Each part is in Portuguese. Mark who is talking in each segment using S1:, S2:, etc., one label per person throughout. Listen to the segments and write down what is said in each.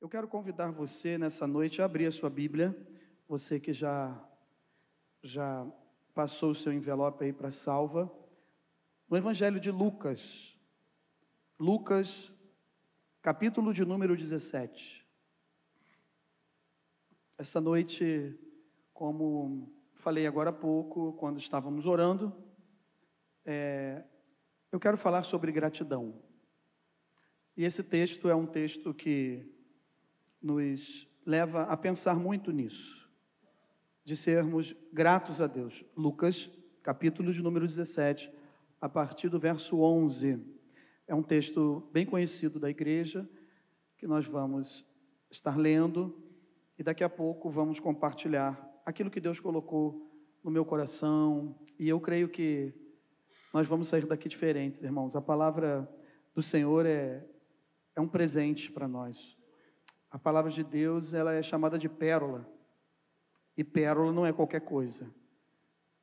S1: Eu quero convidar você nessa noite a abrir a sua Bíblia, você que já já passou o seu envelope aí para salva, no Evangelho de Lucas, Lucas, capítulo de número 17. Essa noite, como falei agora há pouco, quando estávamos orando, é, eu quero falar sobre gratidão. E esse texto é um texto que nos leva a pensar muito nisso, de sermos gratos a Deus. Lucas, capítulo de número 17, a partir do verso 11. É um texto bem conhecido da igreja, que nós vamos estar lendo e daqui a pouco vamos compartilhar aquilo que Deus colocou no meu coração. E eu creio que nós vamos sair daqui diferentes, irmãos. A palavra do Senhor é, é um presente para nós. A palavra de Deus, ela é chamada de pérola. E pérola não é qualquer coisa.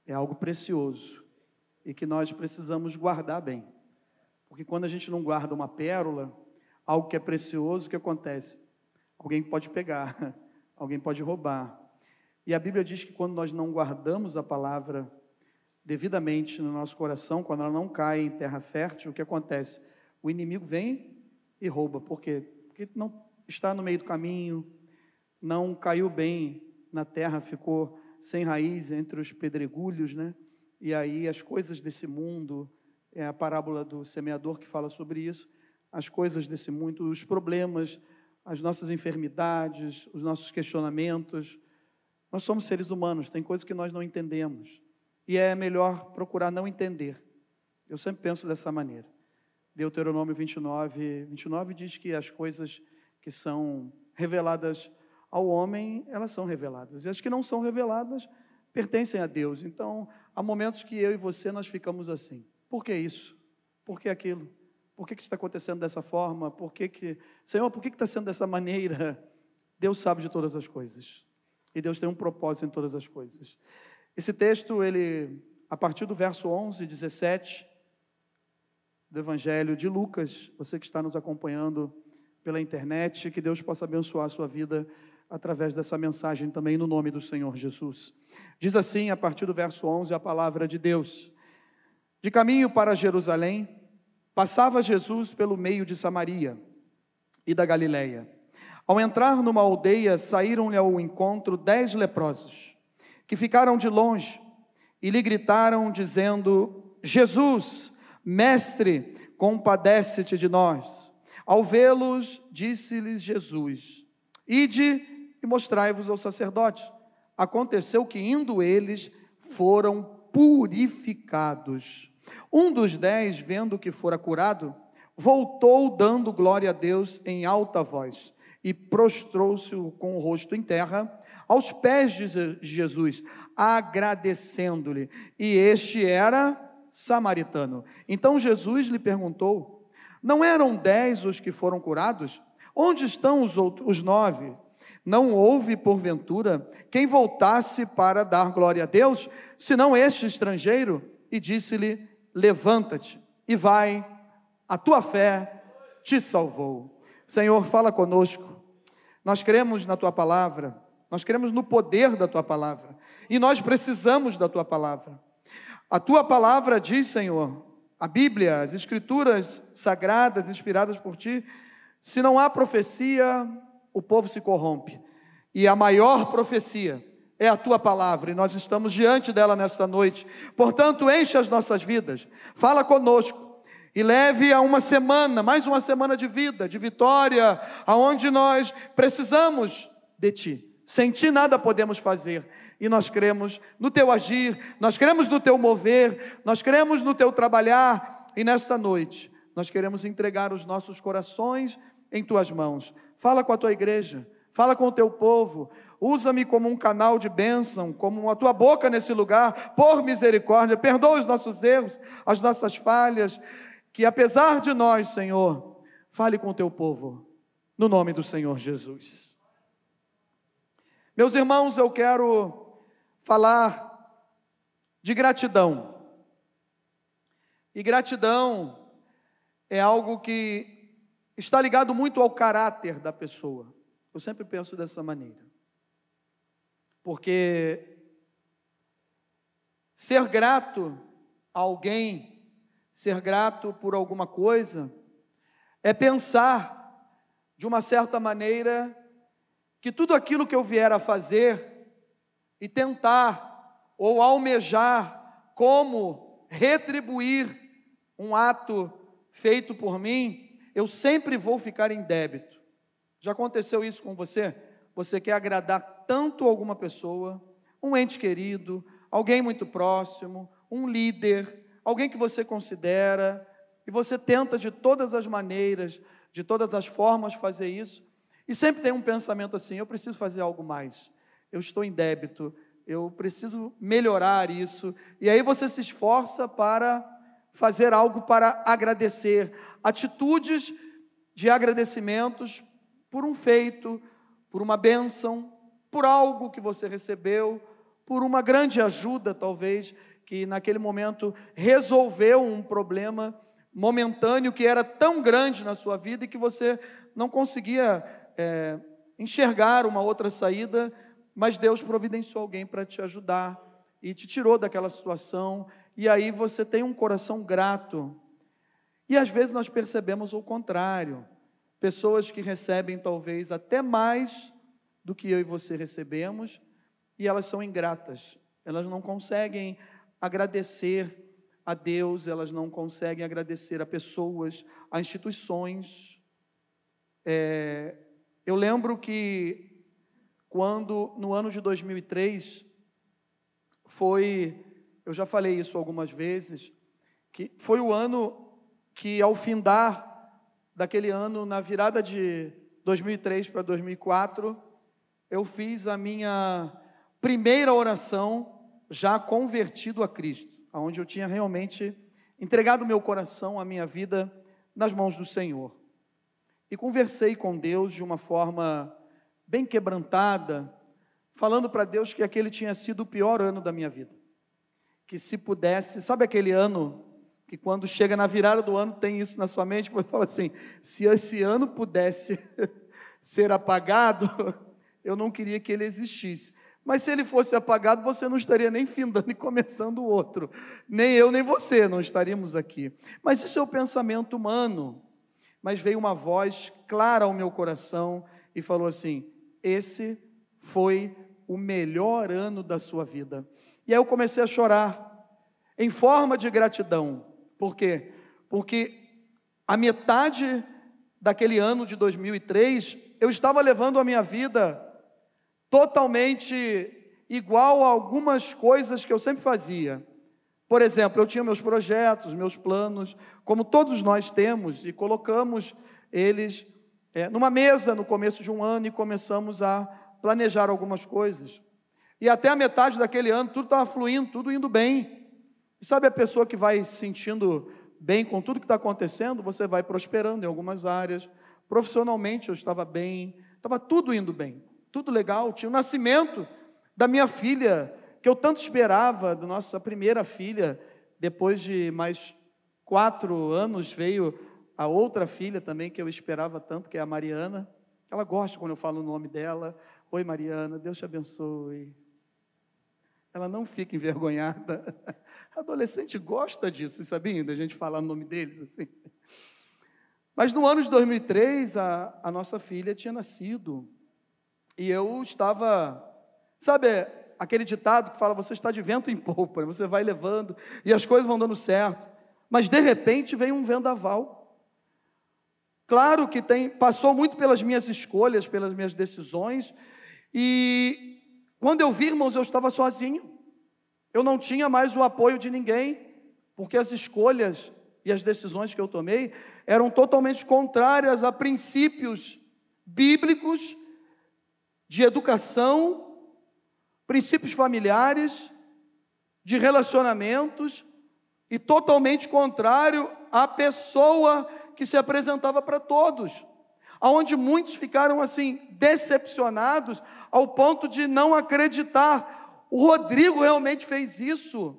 S1: É algo precioso e que nós precisamos guardar bem. Porque quando a gente não guarda uma pérola, algo que é precioso, o que acontece? Alguém pode pegar, alguém pode roubar. E a Bíblia diz que quando nós não guardamos a palavra devidamente no nosso coração, quando ela não cai em terra fértil, o que acontece? O inimigo vem e rouba. Por quê? Porque não está no meio do caminho, não caiu bem na terra, ficou sem raiz entre os pedregulhos, né? E aí as coisas desse mundo, é a parábola do semeador que fala sobre isso, as coisas desse mundo, os problemas, as nossas enfermidades, os nossos questionamentos. Nós somos seres humanos, tem coisas que nós não entendemos. E é melhor procurar não entender. Eu sempre penso dessa maneira. Deuteronômio 29, 29 diz que as coisas que são reveladas ao homem, elas são reveladas. E as que não são reveladas pertencem a Deus. Então, há momentos que eu e você nós ficamos assim. Por que isso? Por que aquilo? Por que, que está acontecendo dessa forma? Por que, que Senhor, por que, que está sendo dessa maneira? Deus sabe de todas as coisas. E Deus tem um propósito em todas as coisas. Esse texto, ele, a partir do verso 11, 17 do Evangelho de Lucas, você que está nos acompanhando pela internet, que Deus possa abençoar a sua vida através dessa mensagem também no nome do Senhor Jesus. Diz assim, a partir do verso 11, a palavra de Deus: De caminho para Jerusalém, passava Jesus pelo meio de Samaria e da Galileia. Ao entrar numa aldeia, saíram-lhe ao encontro dez leprosos, que ficaram de longe e lhe gritaram, dizendo: Jesus, mestre, compadece-te de nós. Ao vê-los, disse-lhes Jesus: Ide e mostrai-vos ao sacerdote. Aconteceu que, indo eles, foram purificados. Um dos dez, vendo que fora curado, voltou dando glória a Deus em alta voz e prostrou-se com o rosto em terra aos pés de Jesus, agradecendo-lhe. E este era samaritano. Então Jesus lhe perguntou: não eram dez os que foram curados? Onde estão os, outros, os nove? Não houve, porventura, quem voltasse para dar glória a Deus, senão este estrangeiro? E disse-lhe: Levanta-te e vai, a tua fé te salvou. Senhor, fala conosco. Nós cremos na tua palavra, nós cremos no poder da tua palavra, e nós precisamos da tua palavra. A tua palavra diz, Senhor, a Bíblia, as Escrituras sagradas, inspiradas por ti, se não há profecia, o povo se corrompe. E a maior profecia é a tua palavra, e nós estamos diante dela nesta noite. Portanto, enche as nossas vidas, fala conosco e leve a uma semana, mais uma semana de vida, de vitória, aonde nós precisamos de ti. Sem ti nada podemos fazer. E nós cremos no teu agir, nós cremos no teu mover, nós cremos no teu trabalhar. E nesta noite, nós queremos entregar os nossos corações em tuas mãos. Fala com a tua igreja, fala com o teu povo. Usa-me como um canal de bênção, como a tua boca nesse lugar, por misericórdia. Perdoa os nossos erros, as nossas falhas. Que apesar de nós, Senhor, fale com o teu povo, no nome do Senhor Jesus. Meus irmãos, eu quero falar de gratidão. E gratidão é algo que está ligado muito ao caráter da pessoa. Eu sempre penso dessa maneira. Porque ser grato a alguém, ser grato por alguma coisa, é pensar, de uma certa maneira, que tudo aquilo que eu vier a fazer e tentar ou almejar como retribuir um ato feito por mim, eu sempre vou ficar em débito. Já aconteceu isso com você? Você quer agradar tanto alguma pessoa, um ente querido, alguém muito próximo, um líder, alguém que você considera, e você tenta de todas as maneiras, de todas as formas fazer isso, e sempre tem um pensamento assim: eu preciso fazer algo mais, eu estou em débito, eu preciso melhorar isso, e aí você se esforça para fazer algo para agradecer, atitudes de agradecimentos por um feito, por uma bênção, por algo que você recebeu, por uma grande ajuda, talvez, que naquele momento resolveu um problema momentâneo que era tão grande na sua vida e que você não conseguia é, enxergar uma outra saída, mas Deus providenciou alguém para te ajudar e te tirou daquela situação, e aí você tem um coração grato. E às vezes nós percebemos o contrário, pessoas que recebem talvez até mais do que eu e você recebemos, e elas são ingratas, elas não conseguem agradecer a Deus, elas não conseguem agradecer a pessoas, a instituições. É, eu lembro que quando, no ano de 2003, foi, eu já falei isso algumas vezes, que foi o ano que, ao findar daquele ano, na virada de 2003 para 2004, eu fiz a minha primeira oração já convertido a Cristo, onde eu tinha realmente entregado meu coração, a minha vida nas mãos do Senhor. E conversei com Deus de uma forma bem quebrantada, falando para Deus que aquele tinha sido o pior ano da minha vida. Que se pudesse, sabe aquele ano que quando chega na virada do ano tem isso na sua mente, você fala assim: se esse ano pudesse ser apagado, eu não queria que ele existisse. Mas se ele fosse apagado, você não estaria nem findando e começando o outro. Nem eu, nem você não estaríamos aqui. Mas isso é o pensamento humano. Mas veio uma voz clara ao meu coração e falou assim: Esse foi o melhor ano da sua vida. E aí eu comecei a chorar, em forma de gratidão. Por quê? Porque a metade daquele ano de 2003, eu estava levando a minha vida totalmente igual a algumas coisas que eu sempre fazia. Por exemplo, eu tinha meus projetos, meus planos, como todos nós temos, e colocamos eles é, numa mesa no começo de um ano e começamos a planejar algumas coisas. E até a metade daquele ano tudo estava fluindo, tudo indo bem. E sabe a pessoa que vai se sentindo bem com tudo que está acontecendo? Você vai prosperando em algumas áreas. Profissionalmente eu estava bem, estava tudo indo bem tudo legal. Tinha o nascimento da minha filha, que eu tanto esperava, da nossa primeira filha. Depois de mais quatro anos veio a outra filha também, que eu esperava tanto, que é a Mariana. Ela gosta quando eu falo o nome dela. Oi, Mariana, Deus te abençoe. Ela não fica envergonhada. Adolescente gosta disso, sabiam? Da gente falar o nome deles assim. Mas no ano de 2003, a, a nossa filha tinha nascido. E eu estava, sabe, aquele ditado que fala: você está de vento em polpa, né? você vai levando e as coisas vão dando certo. Mas de repente vem um vendaval. Claro que tem, passou muito pelas minhas escolhas, pelas minhas decisões, e quando eu vi, irmãos, eu estava sozinho. Eu não tinha mais o apoio de ninguém, porque as escolhas e as decisões que eu tomei eram totalmente contrárias a princípios bíblicos de educação, princípios familiares, de relacionamentos, e totalmente contrário à pessoa que se apresentava para todos, aonde muitos ficaram assim decepcionados ao ponto de não acreditar. O Rodrigo realmente fez isso.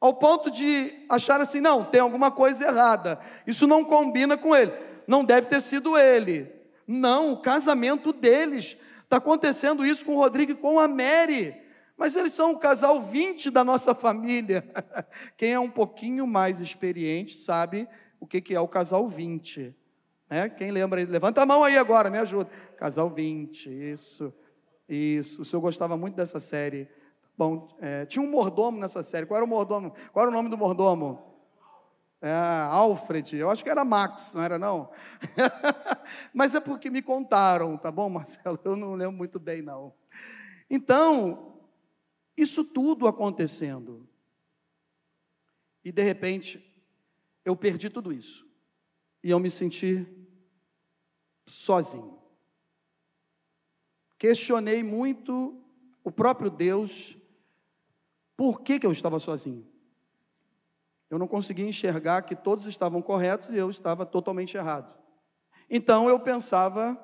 S1: Ao ponto de achar assim, não, tem alguma coisa errada. Isso não combina com ele. Não deve ter sido ele. Não, o casamento deles. Está acontecendo isso com o Rodrigo e com a Mary. Mas eles são o casal 20 da nossa família. Quem é um pouquinho mais experiente sabe o que é o casal 20. Né? Quem lembra? Levanta a mão aí agora, me ajuda. Casal 20, isso. Isso. O senhor gostava muito dessa série. Bom, é, tinha um mordomo nessa série. Qual era o mordomo? Qual era o nome do mordomo? É, Alfred. Eu acho que era Max, não era não? Mas é porque me contaram, tá bom, Marcelo? Eu não lembro muito bem, não. Então, isso tudo acontecendo. E de repente, eu perdi tudo isso. E eu me senti sozinho. Questionei muito o próprio Deus, por que, que eu estava sozinho. Eu não conseguia enxergar que todos estavam corretos e eu estava totalmente errado. Então eu pensava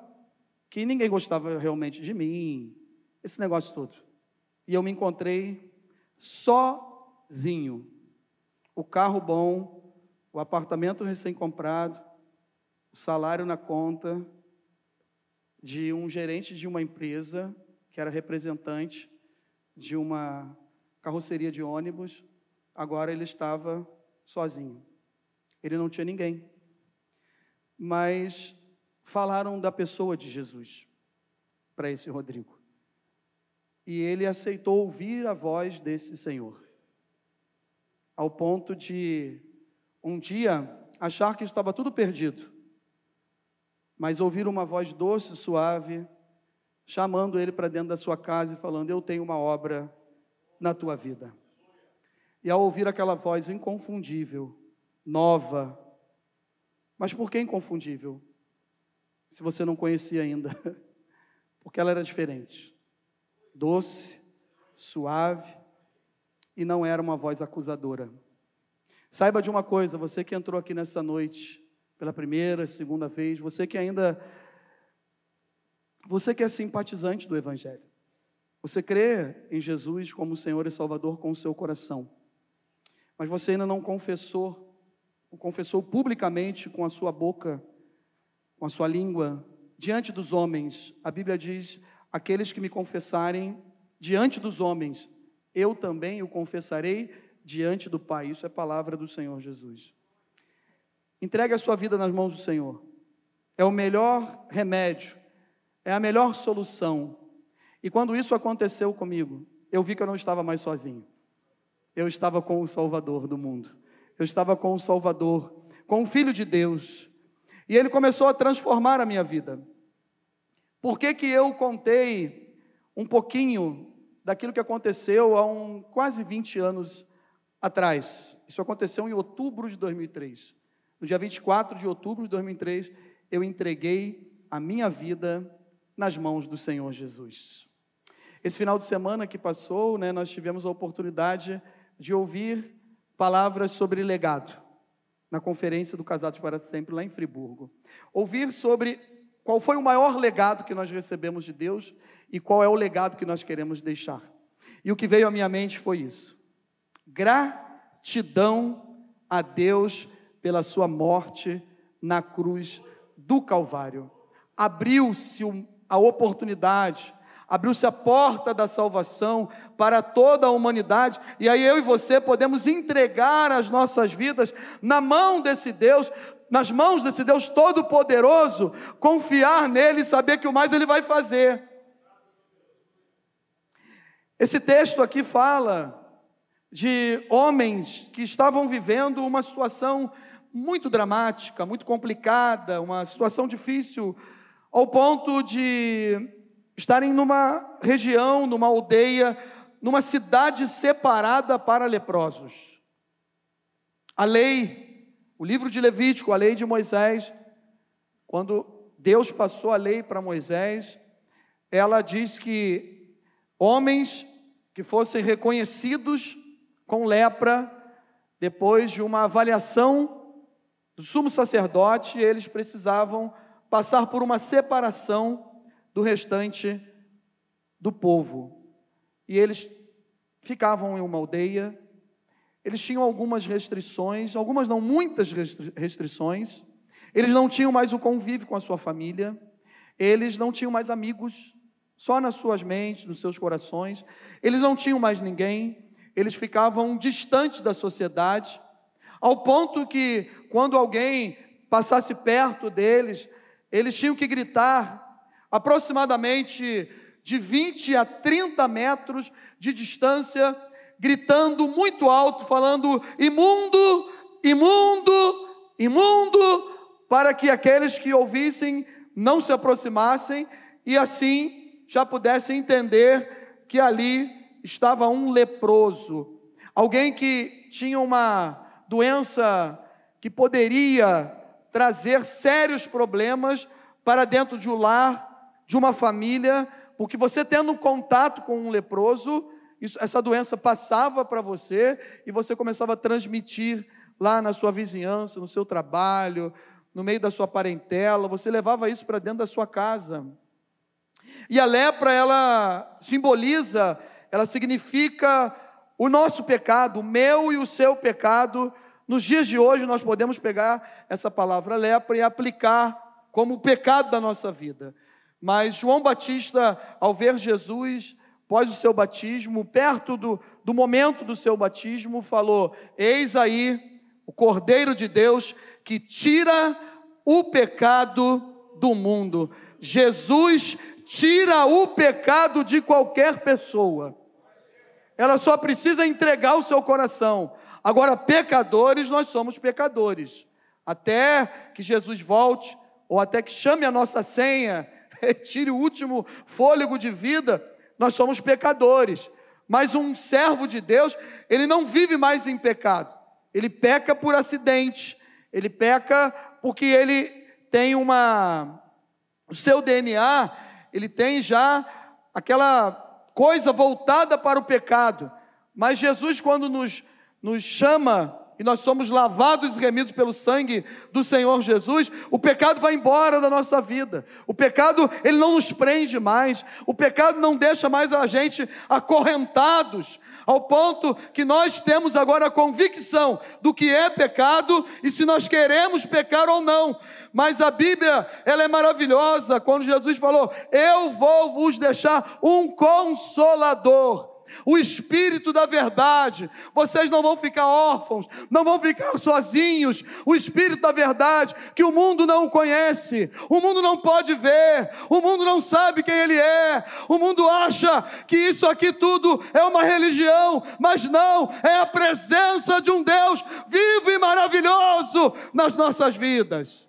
S1: que ninguém gostava realmente de mim, esse negócio todo. E eu me encontrei sozinho. O carro bom, o apartamento recém-comprado, o salário na conta, de um gerente de uma empresa que era representante de uma carroceria de ônibus. Agora ele estava sozinho. Ele não tinha ninguém. Mas falaram da pessoa de Jesus para esse Rodrigo. E ele aceitou ouvir a voz desse Senhor. Ao ponto de um dia achar que estava tudo perdido mas ouvir uma voz doce, suave, chamando ele para dentro da sua casa e falando: Eu tenho uma obra na tua vida. E ao ouvir aquela voz inconfundível, nova, mas por que inconfundível? Se você não conhecia ainda, porque ela era diferente, doce, suave e não era uma voz acusadora. Saiba de uma coisa, você que entrou aqui nessa noite, pela primeira, segunda vez, você que ainda você que é simpatizante do evangelho. Você crê em Jesus como Senhor e Salvador com o seu coração. Mas você ainda não confessou, o confessou publicamente com a sua boca, com a sua língua, diante dos homens. A Bíblia diz: aqueles que me confessarem diante dos homens, eu também o confessarei diante do Pai. Isso é palavra do Senhor Jesus. Entregue a sua vida nas mãos do Senhor. É o melhor remédio, é a melhor solução. E quando isso aconteceu comigo, eu vi que eu não estava mais sozinho. Eu estava com o Salvador do mundo. Eu estava com o Salvador, com o Filho de Deus. E ele começou a transformar a minha vida. Por que, que eu contei um pouquinho daquilo que aconteceu há um, quase 20 anos atrás? Isso aconteceu em outubro de 2003. No dia 24 de outubro de 2003, eu entreguei a minha vida nas mãos do Senhor Jesus. Esse final de semana que passou, né, nós tivemos a oportunidade de ouvir palavras sobre legado, na conferência do Casados para Sempre, lá em Friburgo. Ouvir sobre qual foi o maior legado que nós recebemos de Deus e qual é o legado que nós queremos deixar. E o que veio à minha mente foi isso: gratidão a Deus pela sua morte na cruz do Calvário. Abriu-se a oportunidade, abriu-se a porta da salvação para toda a humanidade, e aí eu e você podemos entregar as nossas vidas na mão desse Deus, nas mãos desse Deus Todo-Poderoso, confiar nele e saber que o mais ele vai fazer. Esse texto aqui fala de homens que estavam vivendo uma situação muito dramática, muito complicada, uma situação difícil, ao ponto de estarem numa região, numa aldeia, numa cidade separada para leprosos. A lei, o livro de Levítico, a lei de Moisés, quando Deus passou a lei para Moisés, ela diz que homens que fossem reconhecidos com lepra, depois de uma avaliação do sumo sacerdote, eles precisavam passar por uma separação do restante do povo. E eles ficavam em uma aldeia, eles tinham algumas restrições, algumas não, muitas restrições. Eles não tinham mais o convívio com a sua família. Eles não tinham mais amigos, só nas suas mentes, nos seus corações. Eles não tinham mais ninguém, eles ficavam distantes da sociedade, ao ponto que, quando alguém passasse perto deles, eles tinham que gritar aproximadamente de 20 a 30 metros de distância, gritando muito alto, falando: imundo, imundo, imundo, para que aqueles que ouvissem não se aproximassem e assim já pudessem entender que ali estava um leproso, alguém que tinha uma doença que poderia trazer sérios problemas para dentro de um lar, de uma família, porque você tendo contato com um leproso, isso, essa doença passava para você e você começava a transmitir lá na sua vizinhança, no seu trabalho, no meio da sua parentela, você levava isso para dentro da sua casa. E a lepra, ela simboliza, ela significa o nosso pecado, o meu e o seu pecado. Nos dias de hoje, nós podemos pegar essa palavra lepra e aplicar como o pecado da nossa vida. Mas João Batista, ao ver Jesus, após o seu batismo, perto do, do momento do seu batismo, falou: Eis aí o Cordeiro de Deus que tira o pecado do mundo. Jesus tira o pecado de qualquer pessoa. Ela só precisa entregar o seu coração. Agora, pecadores, nós somos pecadores. Até que Jesus volte, ou até que chame a nossa senha, retire o último fôlego de vida, nós somos pecadores. Mas um servo de Deus, ele não vive mais em pecado. Ele peca por acidente. Ele peca porque ele tem uma. O seu DNA, ele tem já aquela coisa voltada para o pecado. Mas Jesus, quando nos, nos chama e nós somos lavados e remidos pelo sangue do Senhor Jesus, o pecado vai embora da nossa vida. O pecado, ele não nos prende mais. O pecado não deixa mais a gente acorrentados, ao ponto que nós temos agora a convicção do que é pecado e se nós queremos pecar ou não. Mas a Bíblia, ela é maravilhosa quando Jesus falou: "Eu vou vos deixar um consolador" o Espírito da verdade. Vocês não vão ficar órfãos, não vão ficar sozinhos. O Espírito da verdade, que o mundo não conhece, o mundo não pode ver, o mundo não sabe quem ele é, o mundo acha que isso aqui tudo é uma religião, mas não, é a presença de um Deus vivo e maravilhoso nas nossas vidas.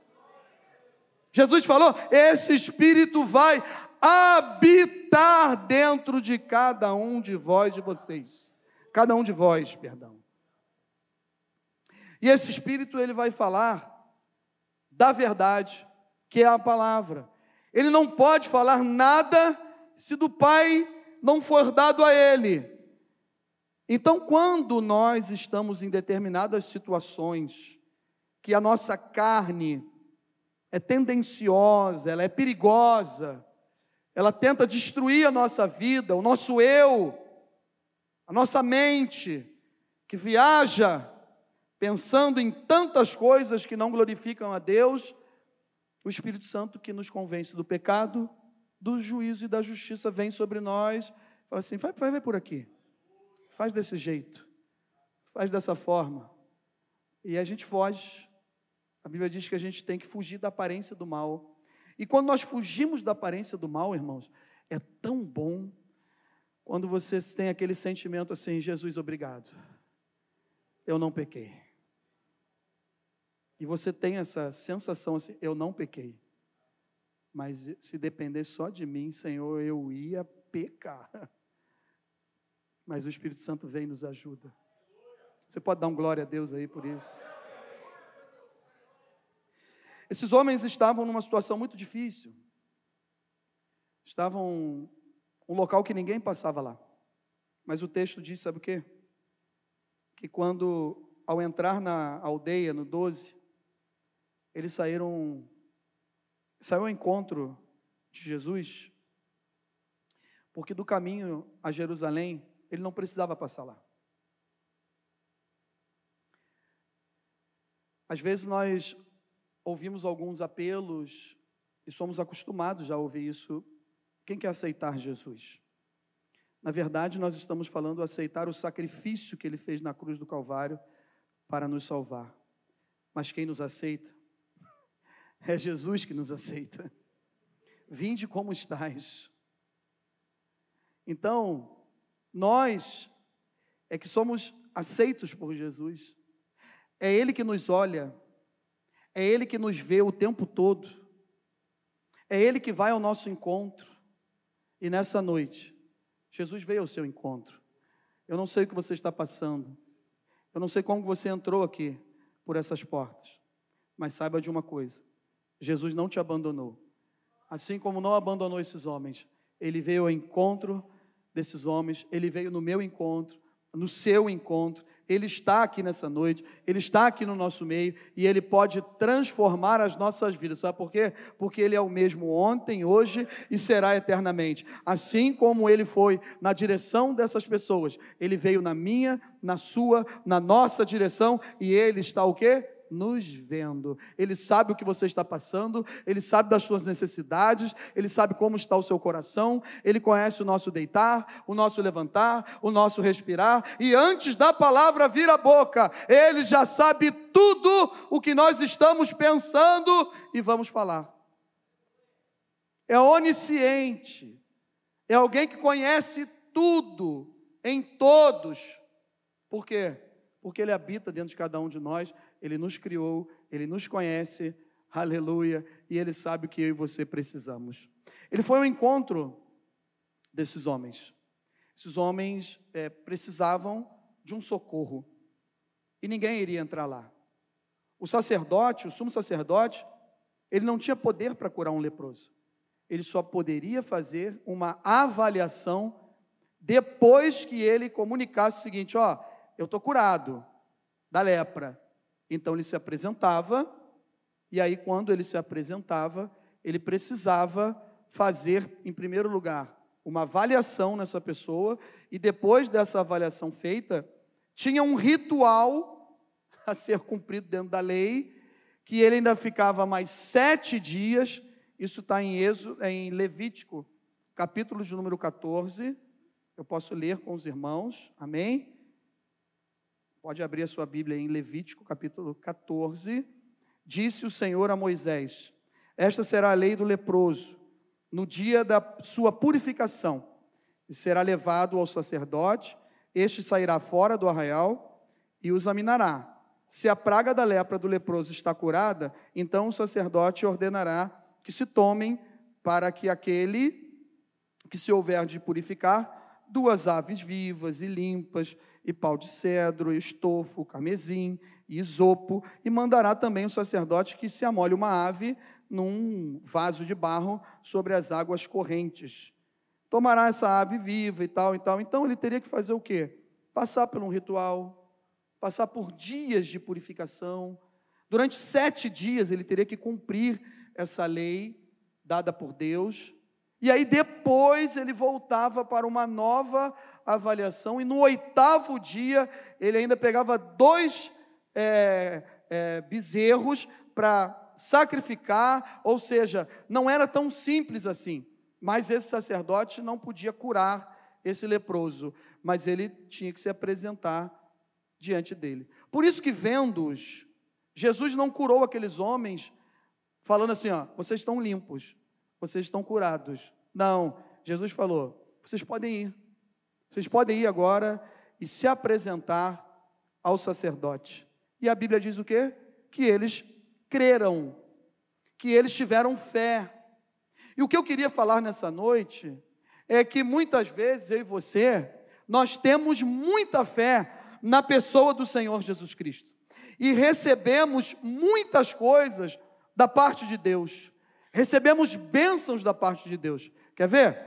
S1: Jesus falou: esse Espírito vai habitar dentro de cada um de vós, de vocês. Cada um de vós, perdão. E esse Espírito, ele vai falar da verdade, que é a palavra. Ele não pode falar nada se do Pai não for dado a ele. Então, quando nós estamos em determinadas situações, que a nossa carne é tendenciosa, ela é perigosa, ela tenta destruir a nossa vida, o nosso eu, a nossa mente, que viaja pensando em tantas coisas que não glorificam a Deus, o Espírito Santo que nos convence do pecado, do juízo e da justiça vem sobre nós, fala assim: vai, vai, vai por aqui, faz desse jeito, faz dessa forma, e a gente foge. A Bíblia diz que a gente tem que fugir da aparência do mal. E quando nós fugimos da aparência do mal, irmãos, é tão bom quando você tem aquele sentimento assim: Jesus, obrigado, eu não pequei. E você tem essa sensação assim: eu não pequei. Mas se depender só de mim, Senhor, eu ia pecar. Mas o Espírito Santo vem e nos ajuda. Você pode dar um glória a Deus aí por isso. Esses homens estavam numa situação muito difícil. Estavam um local que ninguém passava lá. Mas o texto diz, sabe o quê? Que quando, ao entrar na aldeia, no 12, eles saíram, saiu ao encontro de Jesus, porque do caminho a Jerusalém, ele não precisava passar lá. Às vezes nós ouvimos alguns apelos e somos acostumados já a ouvir isso. Quem quer aceitar Jesus? Na verdade, nós estamos falando aceitar o sacrifício que ele fez na cruz do Calvário para nos salvar. Mas quem nos aceita? É Jesus que nos aceita. Vinde como estais. Então, nós é que somos aceitos por Jesus. É Ele que nos olha, é Ele que nos vê o tempo todo, é Ele que vai ao nosso encontro. E nessa noite, Jesus veio ao seu encontro. Eu não sei o que você está passando, eu não sei como você entrou aqui por essas portas, mas saiba de uma coisa: Jesus não te abandonou. Assim como não abandonou esses homens, ele veio ao encontro desses homens, ele veio no meu encontro, no seu encontro. Ele está aqui nessa noite, Ele está aqui no nosso meio e Ele pode transformar as nossas vidas. Sabe por quê? Porque Ele é o mesmo ontem, hoje e será eternamente. Assim como Ele foi na direção dessas pessoas, Ele veio na minha, na sua, na nossa direção e Ele está o quê? Nos vendo. Ele sabe o que você está passando, ele sabe das suas necessidades, ele sabe como está o seu coração, ele conhece o nosso deitar, o nosso levantar, o nosso respirar, e antes da palavra vir à boca, ele já sabe tudo o que nós estamos pensando e vamos falar. É onisciente, é alguém que conhece tudo em todos. Por quê? Porque ele habita dentro de cada um de nós ele nos criou, Ele nos conhece, aleluia, e Ele sabe o que eu e você precisamos. Ele foi ao encontro desses homens. Esses homens é, precisavam de um socorro e ninguém iria entrar lá. O sacerdote, o sumo sacerdote, ele não tinha poder para curar um leproso. Ele só poderia fazer uma avaliação depois que ele comunicasse o seguinte: ó, eu estou curado da lepra, então ele se apresentava, e aí, quando ele se apresentava, ele precisava fazer, em primeiro lugar, uma avaliação nessa pessoa, e depois dessa avaliação feita, tinha um ritual a ser cumprido dentro da lei, que ele ainda ficava mais sete dias, isso está em, é em Levítico, capítulo de número 14, eu posso ler com os irmãos, amém? Pode abrir a sua Bíblia em Levítico, capítulo 14. Disse o Senhor a Moisés: Esta será a lei do leproso, no dia da sua purificação, será levado ao sacerdote, este sairá fora do arraial e o examinará. Se a praga da lepra do leproso está curada, então o sacerdote ordenará que se tomem para que aquele que se houver de purificar duas aves vivas e limpas e pau de cedro, estofo, carmesim e isopo, e mandará também o sacerdote que se amole uma ave num vaso de barro sobre as águas correntes. Tomará essa ave viva e tal e tal. Então ele teria que fazer o quê? Passar por um ritual, passar por dias de purificação. Durante sete dias ele teria que cumprir essa lei dada por Deus. E aí depois ele voltava para uma nova avaliação, e no oitavo dia ele ainda pegava dois é, é, bezerros para sacrificar, ou seja, não era tão simples assim. Mas esse sacerdote não podia curar esse leproso, mas ele tinha que se apresentar diante dele. Por isso que vendo-os, Jesus não curou aqueles homens falando assim, ó, vocês estão limpos vocês estão curados. Não, Jesus falou: vocês podem ir. Vocês podem ir agora e se apresentar ao sacerdote. E a Bíblia diz o quê? Que eles creram, que eles tiveram fé. E o que eu queria falar nessa noite é que muitas vezes eu e você, nós temos muita fé na pessoa do Senhor Jesus Cristo e recebemos muitas coisas da parte de Deus recebemos bênçãos da parte de Deus. Quer ver?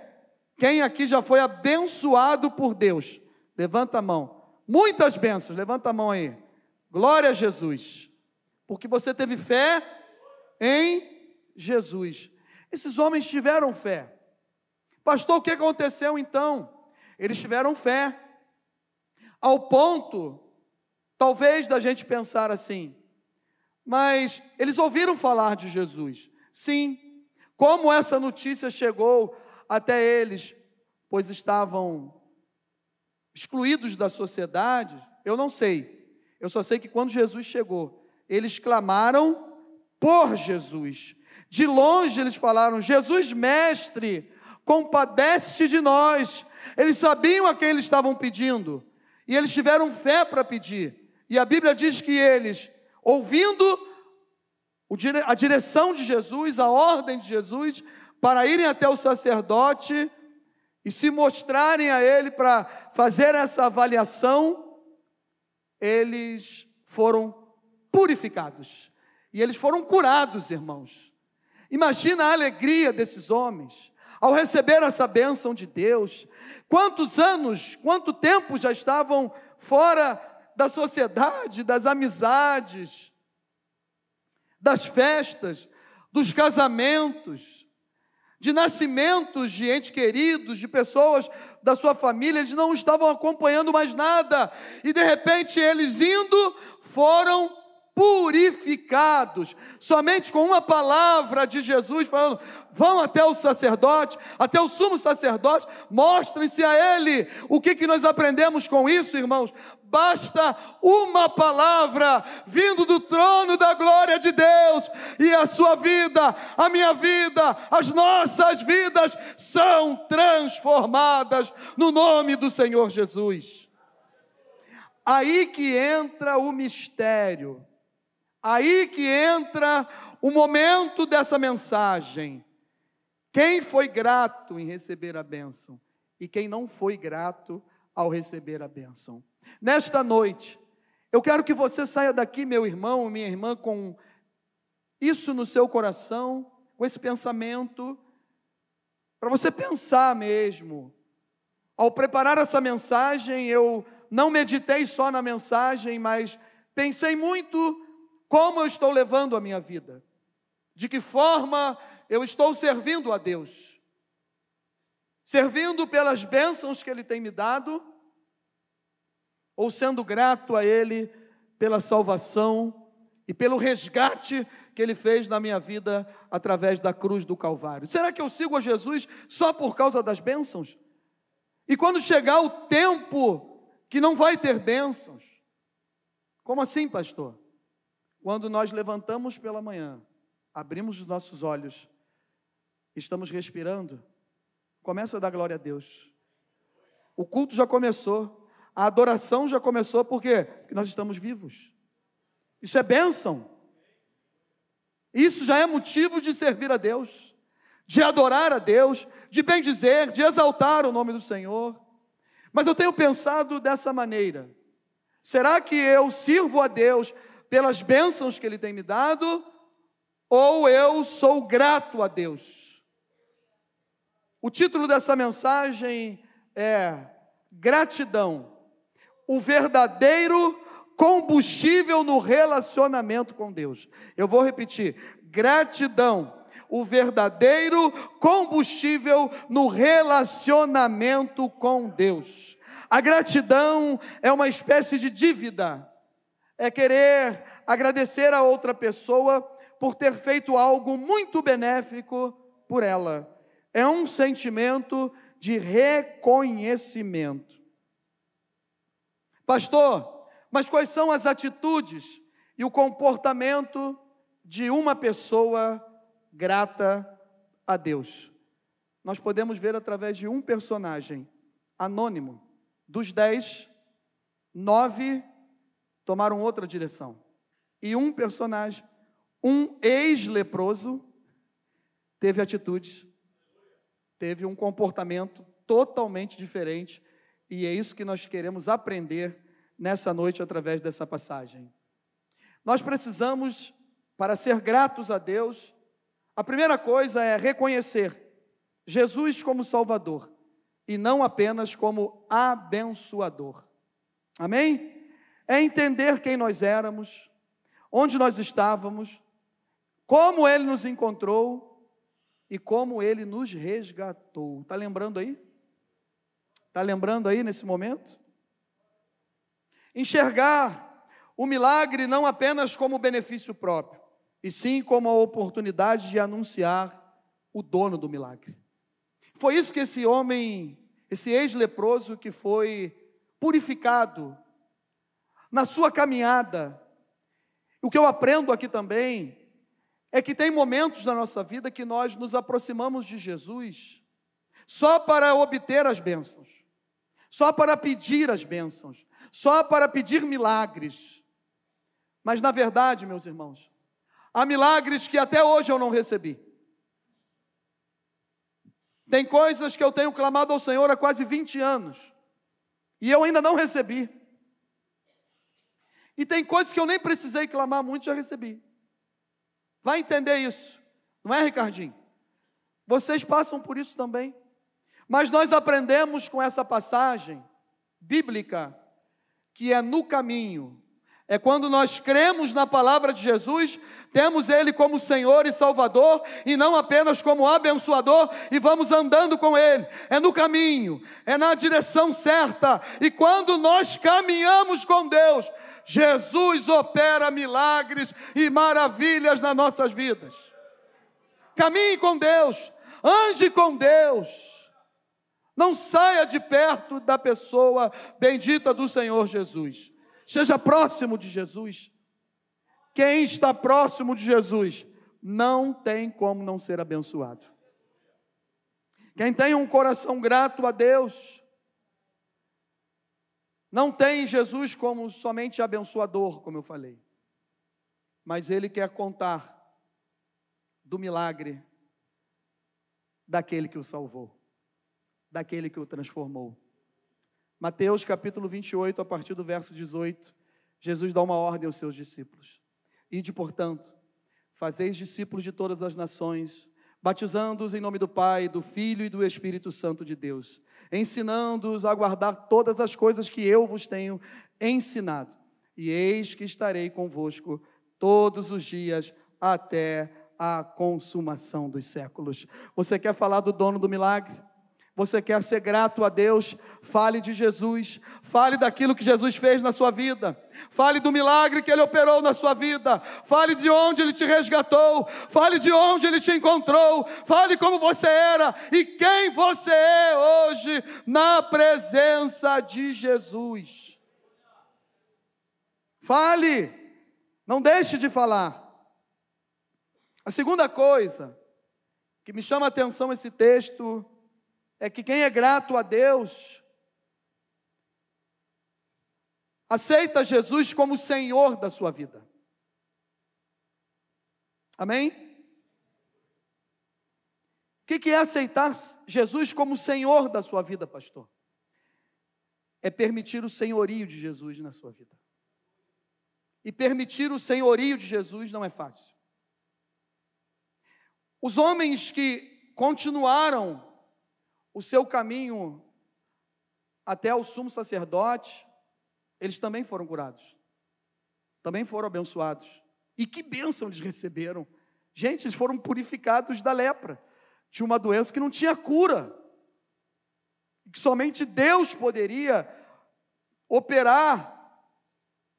S1: Quem aqui já foi abençoado por Deus? Levanta a mão. Muitas bênçãos, levanta a mão aí. Glória a Jesus. Porque você teve fé em Jesus. Esses homens tiveram fé. Pastor, o que aconteceu então? Eles tiveram fé. Ao ponto, talvez, da gente pensar assim, mas eles ouviram falar de Jesus. Sim, Como essa notícia chegou até eles, pois estavam excluídos da sociedade, eu não sei. Eu só sei que quando Jesus chegou, eles clamaram por Jesus. De longe eles falaram: Jesus, mestre, compadece de nós. Eles sabiam a quem eles estavam pedindo, e eles tiveram fé para pedir. E a Bíblia diz que eles, ouvindo a direção de Jesus, a ordem de Jesus, para irem até o sacerdote e se mostrarem a ele para fazer essa avaliação, eles foram purificados e eles foram curados, irmãos. Imagina a alegria desses homens ao receber essa bênção de Deus. Quantos anos, quanto tempo já estavam fora da sociedade, das amizades, das festas, dos casamentos, de nascimentos de entes queridos, de pessoas da sua família, eles não estavam acompanhando mais nada, e de repente eles indo foram purificados, somente com uma palavra de Jesus, falando: vão até o sacerdote, até o sumo sacerdote, mostrem-se a ele. O que, que nós aprendemos com isso, irmãos? Basta uma palavra vindo do trono da glória de Deus, e a sua vida, a minha vida, as nossas vidas são transformadas no nome do Senhor Jesus. Aí que entra o mistério Aí que entra o momento dessa mensagem. Quem foi grato em receber a bênção e quem não foi grato ao receber a bênção. Nesta noite, eu quero que você saia daqui, meu irmão, minha irmã, com isso no seu coração, com esse pensamento, para você pensar mesmo. Ao preparar essa mensagem, eu não meditei só na mensagem, mas pensei muito como eu estou levando a minha vida? De que forma eu estou servindo a Deus? Servindo pelas bênçãos que Ele tem me dado? Ou sendo grato a Ele pela salvação e pelo resgate que Ele fez na minha vida através da cruz do Calvário? Será que eu sigo a Jesus só por causa das bênçãos? E quando chegar o tempo que não vai ter bênçãos? Como assim, pastor? Quando nós levantamos pela manhã, abrimos os nossos olhos, estamos respirando, começa a dar glória a Deus. O culto já começou, a adoração já começou, por quê? Porque nós estamos vivos. Isso é bênção. Isso já é motivo de servir a Deus, de adorar a Deus, de bendizer, de exaltar o nome do Senhor. Mas eu tenho pensado dessa maneira: será que eu sirvo a Deus pelas bênçãos que Ele tem me dado, ou eu sou grato a Deus. O título dessa mensagem é Gratidão, o verdadeiro combustível no relacionamento com Deus. Eu vou repetir: gratidão, o verdadeiro combustível no relacionamento com Deus. A gratidão é uma espécie de dívida é querer agradecer a outra pessoa por ter feito algo muito benéfico por ela. É um sentimento de reconhecimento. Pastor, mas quais são as atitudes e o comportamento de uma pessoa grata a Deus? Nós podemos ver através de um personagem anônimo. Dos dez, nove tomaram outra direção. E um personagem, um ex-leproso, teve atitudes, teve um comportamento totalmente diferente, e é isso que nós queremos aprender nessa noite através dessa passagem. Nós precisamos, para ser gratos a Deus, a primeira coisa é reconhecer Jesus como Salvador e não apenas como abençoador. Amém? É entender quem nós éramos, onde nós estávamos, como Ele nos encontrou e como Ele nos resgatou. Está lembrando aí? Está lembrando aí nesse momento? Enxergar o milagre não apenas como benefício próprio, e sim como a oportunidade de anunciar o dono do milagre. Foi isso que esse homem, esse ex-leproso que foi purificado na sua caminhada. O que eu aprendo aqui também é que tem momentos na nossa vida que nós nos aproximamos de Jesus só para obter as bênçãos, só para pedir as bênçãos, só para pedir milagres. Mas na verdade, meus irmãos, há milagres que até hoje eu não recebi. Tem coisas que eu tenho clamado ao Senhor há quase 20 anos e eu ainda não recebi. E tem coisas que eu nem precisei clamar muito, já recebi. Vai entender isso, não é, Ricardinho? Vocês passam por isso também. Mas nós aprendemos com essa passagem bíblica que é no caminho é quando nós cremos na palavra de Jesus, temos Ele como Senhor e Salvador, e não apenas como abençoador, e vamos andando com Ele. É no caminho, é na direção certa, e quando nós caminhamos com Deus, Jesus opera milagres e maravilhas nas nossas vidas. Caminhe com Deus, ande com Deus. Não saia de perto da pessoa bendita do Senhor Jesus. Seja próximo de Jesus. Quem está próximo de Jesus não tem como não ser abençoado. Quem tem um coração grato a Deus, não tem Jesus como somente abençoador, como eu falei, mas ele quer contar do milagre daquele que o salvou, daquele que o transformou. Mateus capítulo 28, a partir do verso 18, Jesus dá uma ordem aos seus discípulos. Ide, portanto, fazeis discípulos de todas as nações, batizando-os em nome do Pai, do Filho e do Espírito Santo de Deus, ensinando-os a guardar todas as coisas que eu vos tenho ensinado. E eis que estarei convosco todos os dias até a consumação dos séculos. Você quer falar do dono do milagre? Você quer ser grato a Deus? Fale de Jesus, fale daquilo que Jesus fez na sua vida, fale do milagre que Ele operou na sua vida, fale de onde Ele te resgatou, fale de onde Ele te encontrou, fale como você era e quem você é hoje na presença de Jesus. Fale, não deixe de falar. A segunda coisa que me chama a atenção esse texto é que quem é grato a Deus aceita Jesus como Senhor da sua vida. Amém? O que é aceitar Jesus como Senhor da sua vida, pastor? É permitir o senhorio de Jesus na sua vida. E permitir o senhorio de Jesus não é fácil. Os homens que continuaram o seu caminho até o sumo sacerdote, eles também foram curados, também foram abençoados. E que bênção eles receberam! Gente, eles foram purificados da lepra, de uma doença que não tinha cura, que somente Deus poderia operar.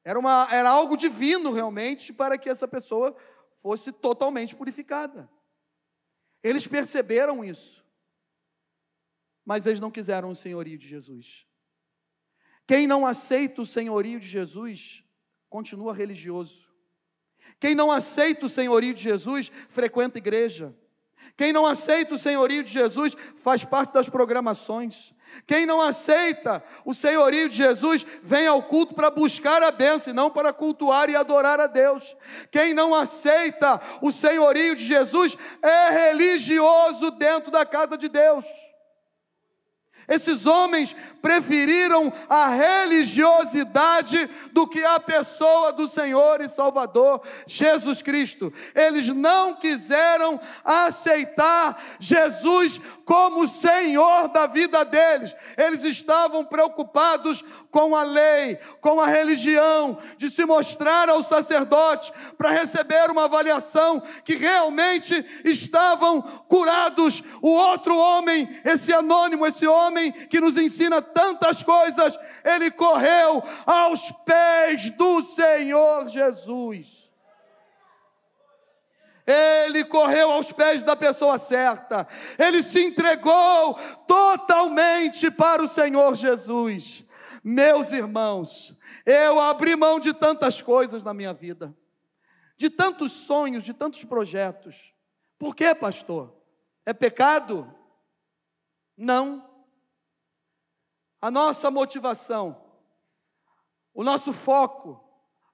S1: Era, uma, era algo divino realmente para que essa pessoa fosse totalmente purificada. Eles perceberam isso mas eles não quiseram o senhorio de Jesus. Quem não aceita o senhorio de Jesus, continua religioso. Quem não aceita o senhorio de Jesus, frequenta igreja. Quem não aceita o senhorio de Jesus, faz parte das programações. Quem não aceita o senhorio de Jesus, vem ao culto para buscar a bênção e não para cultuar e adorar a Deus. Quem não aceita o senhorio de Jesus, é religioso dentro da casa de Deus. Esses homens preferiram a religiosidade do que a pessoa do Senhor e Salvador Jesus Cristo. Eles não quiseram aceitar Jesus como Senhor da vida deles. Eles estavam preocupados com a lei, com a religião, de se mostrar ao sacerdote para receber uma avaliação que realmente estavam curados. O outro homem, esse anônimo, esse homem que nos ensina tantas coisas, ele correu aos pés do Senhor Jesus. Ele correu aos pés da pessoa certa, ele se entregou totalmente para o Senhor Jesus. Meus irmãos, eu abri mão de tantas coisas na minha vida, de tantos sonhos, de tantos projetos. Por quê, pastor? É pecado? Não. A nossa motivação, o nosso foco,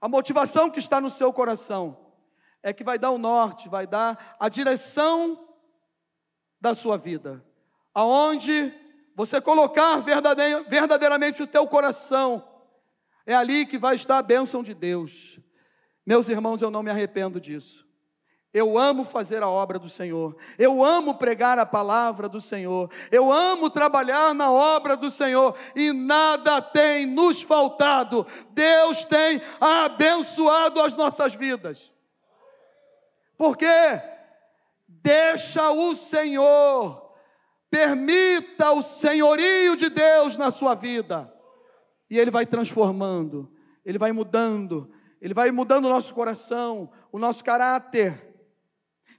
S1: a motivação que está no seu coração, é que vai dar o norte, vai dar a direção da sua vida. Aonde você colocar verdadeiramente o teu coração, é ali que vai estar a bênção de Deus. Meus irmãos, eu não me arrependo disso. Eu amo fazer a obra do Senhor, eu amo pregar a palavra do Senhor, eu amo trabalhar na obra do Senhor. E nada tem nos faltado. Deus tem abençoado as nossas vidas. Porque deixa o Senhor, permita o senhorio de Deus na sua vida, e Ele vai transformando, Ele vai mudando, Ele vai mudando o nosso coração, o nosso caráter,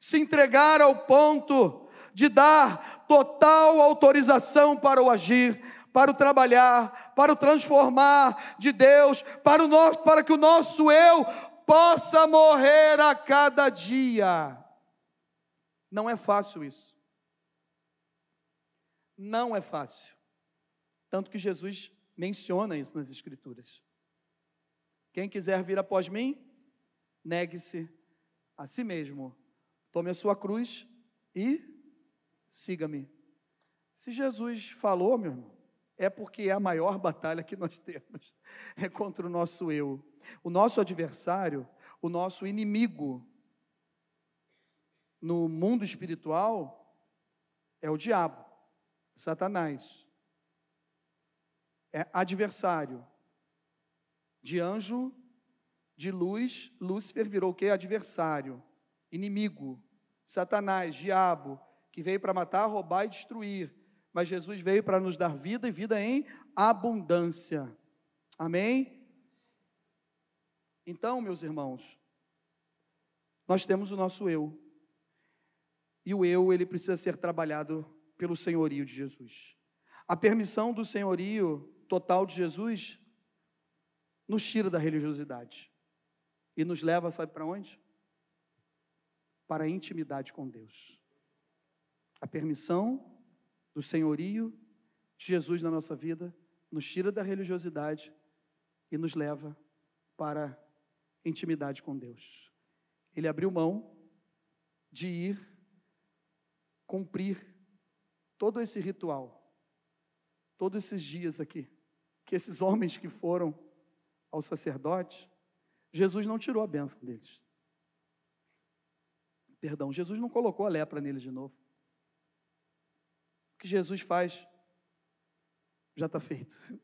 S1: se entregar ao ponto de dar total autorização para o agir, para o trabalhar, para o transformar de Deus, para, o nosso, para que o nosso eu possa morrer a cada dia. Não é fácil isso. Não é fácil. Tanto que Jesus menciona isso nas Escrituras. Quem quiser vir após mim, negue-se a si mesmo, tome a sua cruz e siga-me. Se Jesus falou, meu irmão, é porque é a maior batalha que nós temos, é contra o nosso eu. O nosso adversário, o nosso inimigo no mundo espiritual é o diabo, Satanás. É adversário. De anjo, de luz, Lúcifer virou o quê? Adversário, inimigo, Satanás, diabo, que veio para matar, roubar e destruir. Mas Jesus veio para nos dar vida e vida em abundância. Amém? Então, meus irmãos, nós temos o nosso eu. E o eu, ele precisa ser trabalhado pelo senhorio de Jesus. A permissão do senhorio total de Jesus nos tira da religiosidade e nos leva, sabe para onde? Para a intimidade com Deus. A permissão do senhorio de Jesus na nossa vida nos tira da religiosidade e nos leva para intimidade com Deus. Ele abriu mão de ir cumprir todo esse ritual, todos esses dias aqui, que esses homens que foram ao sacerdote, Jesus não tirou a bênção deles. Perdão, Jesus não colocou a lepra neles de novo. O que Jesus faz já está feito.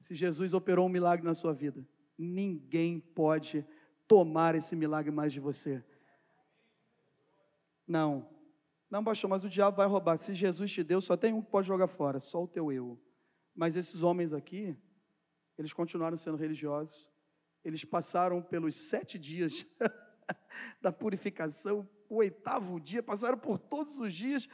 S1: Se Jesus operou um milagre na sua vida, ninguém pode tomar esse milagre mais de você. Não. Não, pastor, mas o diabo vai roubar. Se Jesus te deu, só tem um que pode jogar fora, só o teu eu. Mas esses homens aqui, eles continuaram sendo religiosos. Eles passaram pelos sete dias da purificação, o oitavo dia, passaram por todos os dias.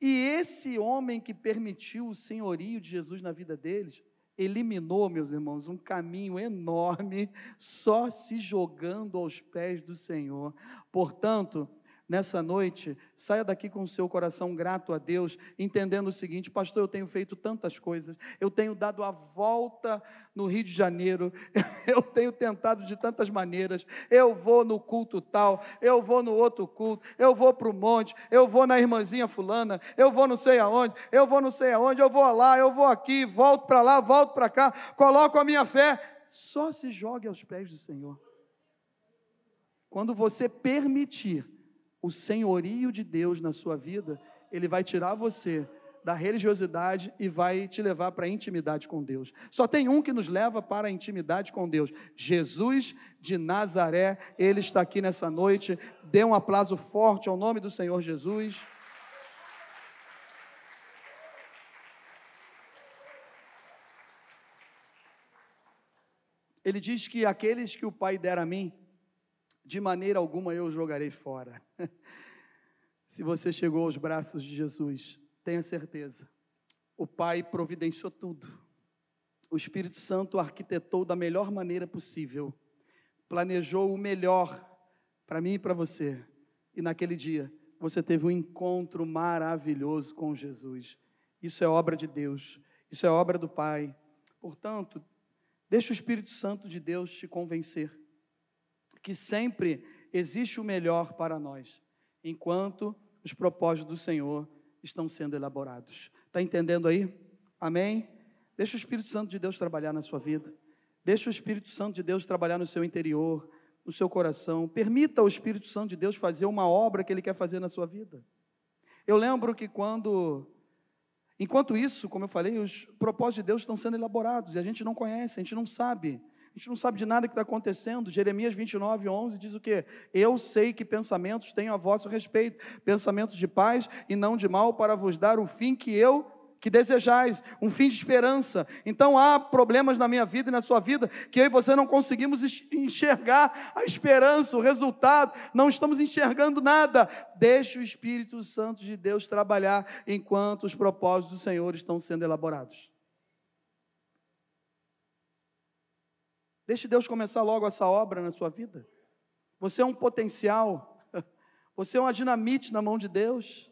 S1: E esse homem que permitiu o senhorio de Jesus na vida deles, eliminou, meus irmãos, um caminho enorme só se jogando aos pés do Senhor. Portanto, nessa noite, saia daqui com o seu coração grato a Deus, entendendo o seguinte: Pastor, eu tenho feito tantas coisas, eu tenho dado a volta no Rio de Janeiro, eu tenho tentado de tantas maneiras. Eu vou no culto tal, eu vou no outro culto, eu vou para o monte, eu vou na irmãzinha Fulana, eu vou não sei aonde, eu vou não sei aonde, eu vou lá, eu vou aqui, volto para lá, volto para cá, coloco a minha fé. Só se jogue aos pés do Senhor. Quando você permitir o senhorio de Deus na sua vida, ele vai tirar você da religiosidade e vai te levar para a intimidade com Deus. Só tem um que nos leva para a intimidade com Deus: Jesus de Nazaré. Ele está aqui nessa noite. Dê um aplauso forte ao nome do Senhor Jesus. Ele diz que aqueles que o Pai der a mim, de maneira alguma eu jogarei fora. Se você chegou aos braços de Jesus, tenha certeza, o Pai providenciou tudo. O Espírito Santo arquitetou da melhor maneira possível, planejou o melhor para mim e para você. E naquele dia, você teve um encontro maravilhoso com Jesus. Isso é obra de Deus, isso é obra do Pai. Portanto, deixa o Espírito Santo de Deus te convencer que sempre existe o melhor para nós, enquanto os propósitos do Senhor estão sendo elaborados. Está entendendo aí? Amém? Deixa o Espírito Santo de Deus trabalhar na sua vida. Deixa o Espírito Santo de Deus trabalhar no seu interior, no seu coração. Permita ao Espírito Santo de Deus fazer uma obra que ele quer fazer na sua vida. Eu lembro que quando Enquanto isso, como eu falei, os propósitos de Deus estão sendo elaborados e a gente não conhece, a gente não sabe. A gente não sabe de nada que está acontecendo. Jeremias 29, 11 diz o quê? Eu sei que pensamentos tenho a vosso respeito, pensamentos de paz e não de mal, para vos dar o fim que eu que desejais, um fim de esperança. Então há problemas na minha vida e na sua vida que eu e você não conseguimos enxergar a esperança, o resultado, não estamos enxergando nada. Deixe o Espírito Santo de Deus trabalhar enquanto os propósitos do Senhor estão sendo elaborados. Deixe Deus começar logo essa obra na sua vida. Você é um potencial, você é uma dinamite na mão de Deus.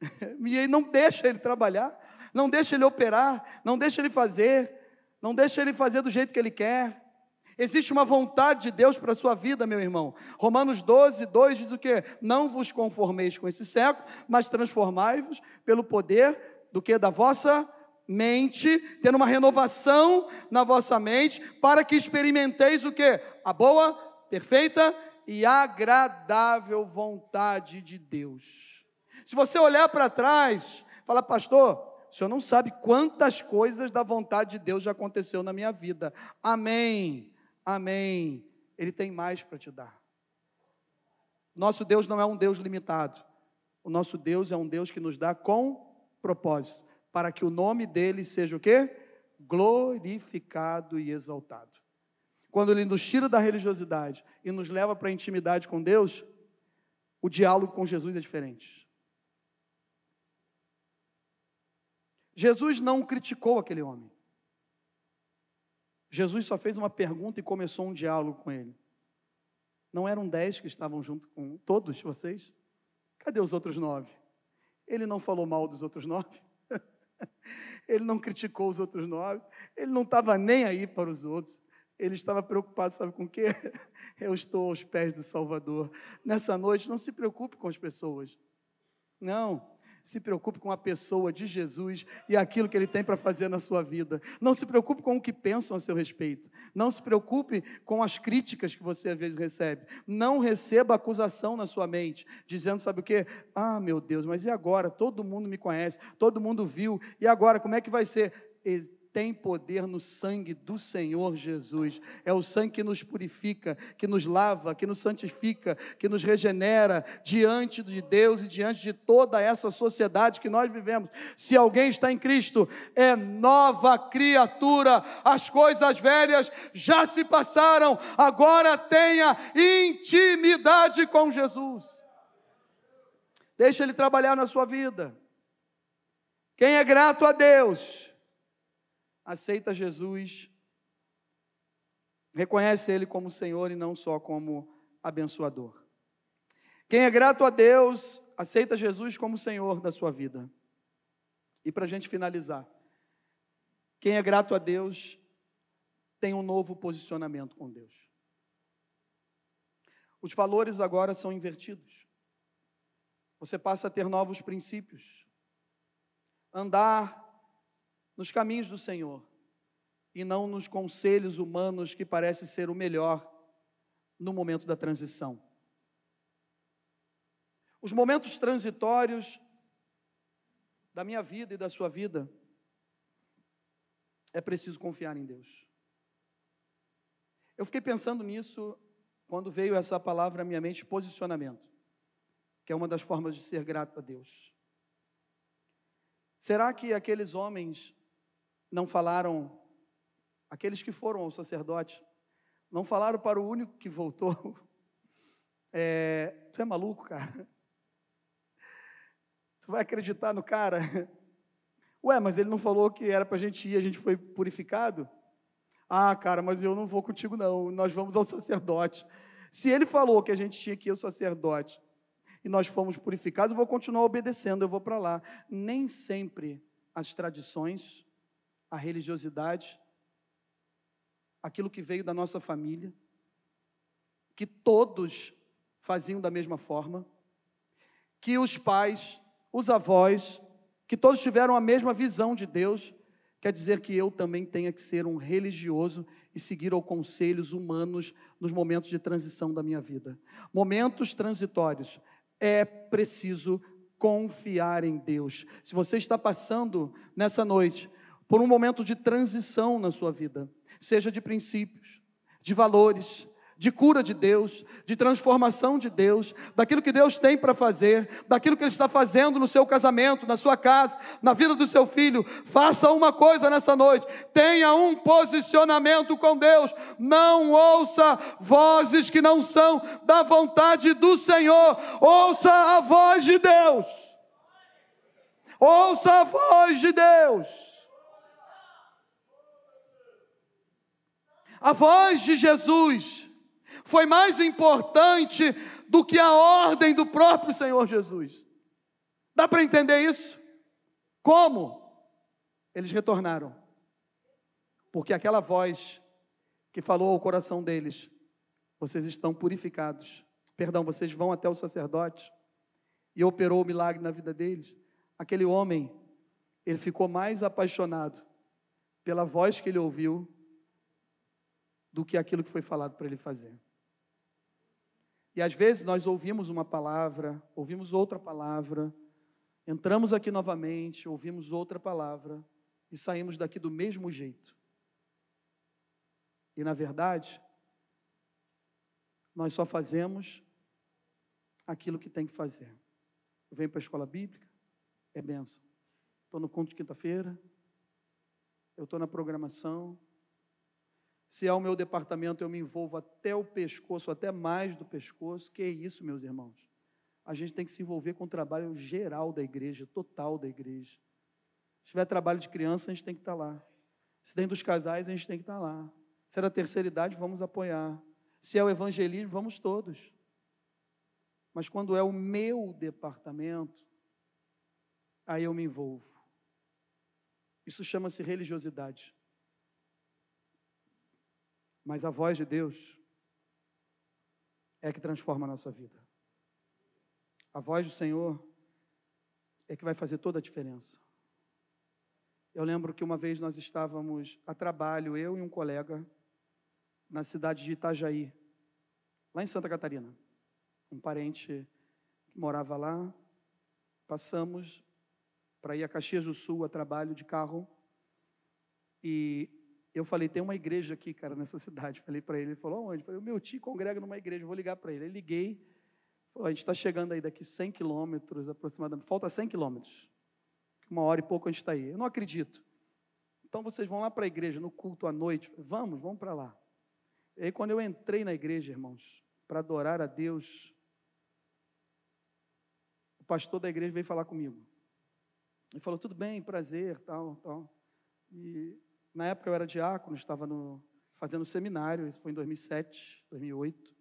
S1: E não deixa ele trabalhar, não deixa ele operar, não deixa ele fazer, não deixa ele fazer do jeito que ele quer. Existe uma vontade de Deus para a sua vida, meu irmão. Romanos 12, 2 diz o que? Não vos conformeis com esse século, mas transformai-vos pelo poder do que? Da vossa mente, tendo uma renovação na vossa mente, para que experimenteis o que? A boa, perfeita e agradável vontade de Deus. Se você olhar para trás, falar, pastor, o senhor não sabe quantas coisas da vontade de Deus já aconteceu na minha vida. Amém, amém. Ele tem mais para te dar. Nosso Deus não é um Deus limitado. O nosso Deus é um Deus que nos dá com propósito, para que o nome dele seja o quê? Glorificado e exaltado. Quando ele nos tira da religiosidade e nos leva para a intimidade com Deus, o diálogo com Jesus é diferente. Jesus não criticou aquele homem. Jesus só fez uma pergunta e começou um diálogo com ele. Não eram dez que estavam junto com todos vocês? Cadê os outros nove? Ele não falou mal dos outros nove? ele não criticou os outros nove? Ele não estava nem aí para os outros? Ele estava preocupado, sabe com o quê? Eu estou aos pés do Salvador. Nessa noite, não se preocupe com as pessoas. Não, se preocupe com a pessoa de Jesus e aquilo que ele tem para fazer na sua vida. Não se preocupe com o que pensam a seu respeito. Não se preocupe com as críticas que você às vezes recebe. Não receba acusação na sua mente, dizendo, sabe o quê? Ah, meu Deus, mas e agora? Todo mundo me conhece, todo mundo viu, e agora como é que vai ser? Tem poder no sangue do Senhor Jesus. É o sangue que nos purifica, que nos lava, que nos santifica, que nos regenera diante de Deus e diante de toda essa sociedade que nós vivemos. Se alguém está em Cristo, é nova criatura. As coisas velhas já se passaram, agora tenha intimidade com Jesus. Deixa ele trabalhar na sua vida. Quem é grato a Deus, aceita Jesus, reconhece Ele como Senhor e não só como abençoador. Quem é grato a Deus, aceita Jesus como Senhor da sua vida. E para a gente finalizar, quem é grato a Deus tem um novo posicionamento com Deus. Os valores agora são invertidos. Você passa a ter novos princípios. Andar nos caminhos do Senhor e não nos conselhos humanos que parece ser o melhor no momento da transição. Os momentos transitórios da minha vida e da sua vida, é preciso confiar em Deus. Eu fiquei pensando nisso quando veio essa palavra à minha mente, posicionamento, que é uma das formas de ser grato a Deus. Será que aqueles homens não falaram, aqueles que foram ao sacerdote, não falaram para o único que voltou, É, tu é maluco, cara? Tu vai acreditar no cara? Ué, mas ele não falou que era para a gente ir, a gente foi purificado? Ah, cara, mas eu não vou contigo, não. Nós vamos ao sacerdote. Se ele falou que a gente tinha que ir ao sacerdote e nós fomos purificados, eu vou continuar obedecendo, eu vou para lá. Nem sempre as tradições, a religiosidade, aquilo que veio da nossa família, que todos faziam da mesma forma, que os pais, os avós, que todos tiveram a mesma visão de Deus, quer dizer que eu também tenha que ser um religioso e seguir aos conselhos humanos nos momentos de transição da minha vida. Momentos transitórios. É preciso confiar em Deus. Se você está passando nessa noite por um momento de transição na sua vida, seja de princípios, de valores, de cura de Deus, de transformação de Deus, daquilo que Deus tem para fazer, daquilo que Ele está fazendo no seu casamento, na sua casa, na vida do seu filho. Faça uma coisa nessa noite: tenha um posicionamento com Deus. Não ouça vozes que não são da vontade do Senhor, ouça a voz de Deus. Ouça a voz de Deus. A voz de Jesus foi mais importante do que a ordem do próprio Senhor Jesus. Dá para entender isso? Como? Eles retornaram. Porque aquela voz que falou ao coração deles: vocês estão purificados. Perdão, vocês vão até o sacerdote. E operou o milagre na vida deles. Aquele homem, ele ficou mais apaixonado pela voz que ele ouviu do que aquilo que foi falado para ele fazer. E às vezes nós ouvimos uma palavra, ouvimos outra palavra, entramos aqui novamente, ouvimos outra palavra e saímos daqui do mesmo jeito. E na verdade, nós só fazemos aquilo que tem que fazer. Eu venho para a escola bíblica, é benção. Estou no conto de quinta-feira, eu estou na programação, se é o meu departamento, eu me envolvo até o pescoço, até mais do pescoço. Que é isso, meus irmãos? A gente tem que se envolver com o trabalho geral da igreja, total da igreja. Se tiver trabalho de criança, a gente tem que estar lá. Se tem dos casais, a gente tem que estar lá. Se é da terceira idade, vamos apoiar. Se é o evangelismo, vamos todos. Mas quando é o meu departamento, aí eu me envolvo. Isso chama-se religiosidade. Mas a voz de Deus é que transforma a nossa vida. A voz do Senhor é que vai fazer toda a diferença. Eu lembro que uma vez nós estávamos a trabalho, eu e um colega, na cidade de Itajaí, lá em Santa Catarina. Um parente que morava lá. Passamos para ir a Caxias do Sul a trabalho de carro. E eu falei, tem uma igreja aqui, cara, nessa cidade. Falei para ele, ele falou, onde? Falei, o meu tio congrega numa igreja, vou ligar para ele. Aí liguei, falou, a gente está chegando aí daqui 100 quilômetros aproximadamente, falta 100 quilômetros. Uma hora e pouco a gente está aí. Eu não acredito. Então vocês vão lá para a igreja, no culto à noite. Falei, vamos, vamos para lá. E aí quando eu entrei na igreja, irmãos, para adorar a Deus, o pastor da igreja veio falar comigo. Ele falou, tudo bem, prazer, tal, tal. E na época eu era diácono, estava no, fazendo seminário, isso foi em 2007, 2008.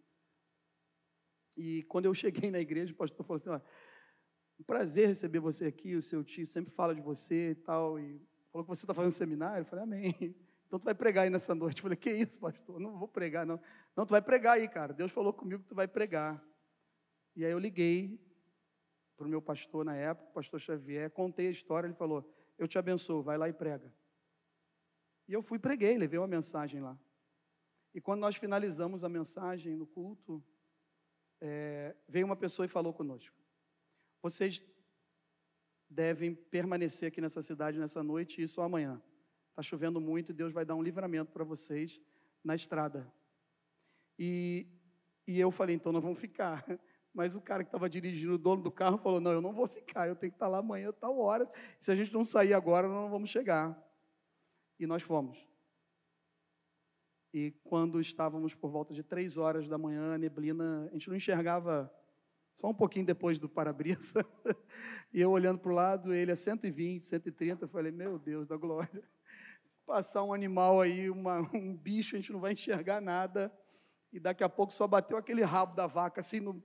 S1: E quando eu cheguei na igreja, o pastor falou assim: ó, um prazer receber você aqui, o seu tio sempre fala de você e tal. E falou que você está fazendo seminário. Eu falei, amém. Então tu vai pregar aí nessa noite. Eu falei, que isso, pastor? Não vou pregar, não. Não, tu vai pregar aí, cara. Deus falou comigo que tu vai pregar. E aí eu liguei para o meu pastor na época, o pastor Xavier, contei a história, ele falou, eu te abençoo, vai lá e prega. E eu fui preguei, levei uma mensagem lá. E quando nós finalizamos a mensagem no culto, é, veio uma pessoa e falou conosco: Vocês devem permanecer aqui nessa cidade nessa noite e só amanhã. Está chovendo muito e Deus vai dar um livramento para vocês na estrada. E, e eu falei: Então nós vamos ficar. Mas o cara que estava dirigindo, o dono do carro, falou: Não, eu não vou ficar, eu tenho que estar lá amanhã, tal hora. Se a gente não sair agora, nós não vamos chegar. E nós fomos. E quando estávamos por volta de três horas da manhã, a neblina, a gente não enxergava só um pouquinho depois do para-brisa. e eu olhando para o lado, ele a 120, 130, eu falei, meu Deus da glória. Se passar um animal aí, uma, um bicho, a gente não vai enxergar nada. E daqui a pouco só bateu aquele rabo da vaca assim no,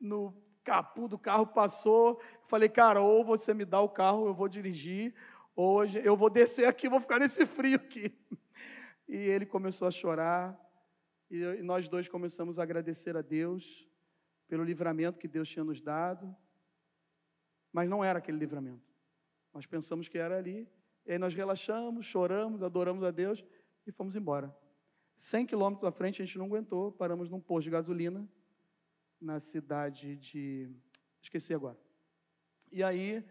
S1: no capu do carro, passou. Falei, cara, ou você me dá o carro, eu vou dirigir, ou eu vou descer aqui, vou ficar nesse frio aqui. E ele começou a chorar, e nós dois começamos a agradecer a Deus pelo livramento que Deus tinha nos dado, mas não era aquele livramento. Nós pensamos que era ali, e aí nós relaxamos, choramos, adoramos a Deus e fomos embora. 100 quilômetros à frente a gente não aguentou, paramos num posto de gasolina na cidade de. Esqueci agora. E aí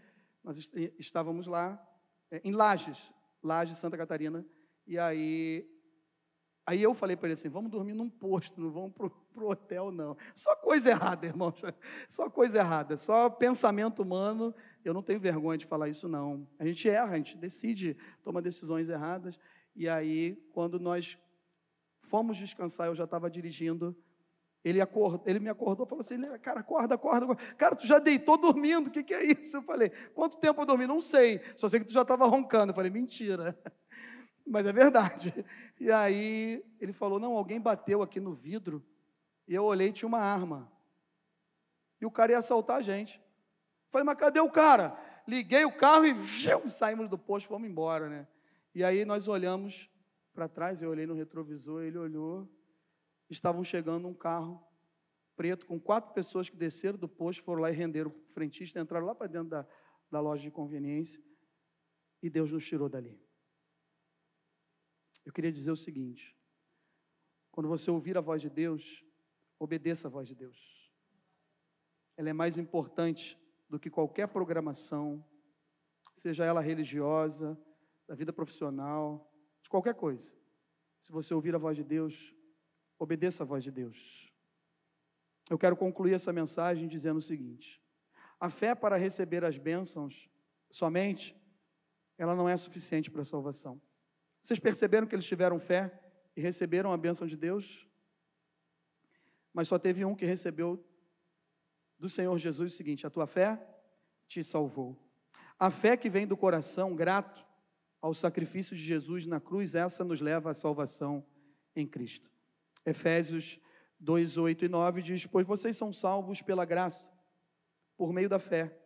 S1: nós estávamos lá, em Lages, Lages, Santa Catarina, e aí, aí eu falei para ele assim: vamos dormir num posto, não vamos para o hotel, não. Só coisa errada, irmão. Só coisa errada. Só pensamento humano. Eu não tenho vergonha de falar isso, não. A gente erra, a gente decide, toma decisões erradas. E aí, quando nós fomos descansar, eu já estava dirigindo. Ele, ele me acordou e falou assim: Cara, acorda, acorda, acorda. Cara, tu já deitou dormindo, o que, que é isso? Eu falei: Quanto tempo eu dormi? Não sei, só sei que tu já estava roncando. Eu falei: Mentira. Mas é verdade. E aí ele falou: Não, alguém bateu aqui no vidro. E eu olhei tinha uma arma. E o cara ia assaltar a gente. Falei: Mas cadê o cara? Liguei o carro e viu, saímos do posto, fomos embora, né? E aí nós olhamos para trás, eu olhei no retrovisor, ele olhou. Estavam chegando um carro preto com quatro pessoas que desceram do posto, foram lá e renderam o frentista, entraram lá para dentro da, da loja de conveniência. E Deus nos tirou dali. Eu queria dizer o seguinte: quando você ouvir a voz de Deus, obedeça a voz de Deus. Ela é mais importante do que qualquer programação, seja ela religiosa, da vida profissional, de qualquer coisa. Se você ouvir a voz de Deus, obedeça a voz de Deus. Eu quero concluir essa mensagem dizendo o seguinte: a fé para receber as bênçãos somente, ela não é suficiente para a salvação. Vocês perceberam que eles tiveram fé e receberam a bênção de Deus? Mas só teve um que recebeu do Senhor Jesus o seguinte: a tua fé te salvou. A fé que vem do coração grato ao sacrifício de Jesus na cruz, essa nos leva à salvação em Cristo. Efésios 2, 8 e 9 diz: Pois vocês são salvos pela graça, por meio da fé.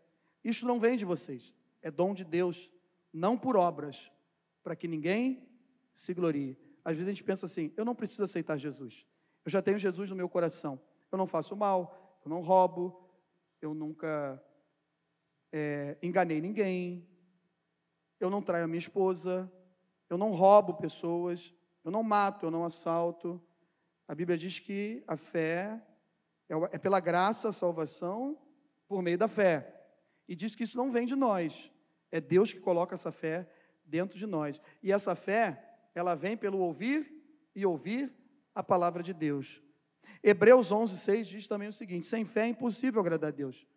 S1: Isto não vem de vocês, é dom de Deus, não por obras, para que ninguém se glorie. Às vezes a gente pensa assim: eu não preciso aceitar Jesus. Eu já tenho Jesus no meu coração. Eu não faço mal, eu não roubo, eu nunca é, enganei ninguém, eu não traio a minha esposa, eu não roubo pessoas, eu não mato, eu não assalto. A Bíblia diz que a fé é, é pela graça a salvação por meio da fé. E diz que isso não vem de nós, é Deus que coloca essa fé dentro de nós. E essa fé ela vem pelo ouvir e ouvir a palavra de Deus. Hebreus 11, 6 diz também o seguinte: sem fé é impossível agradar a Deus,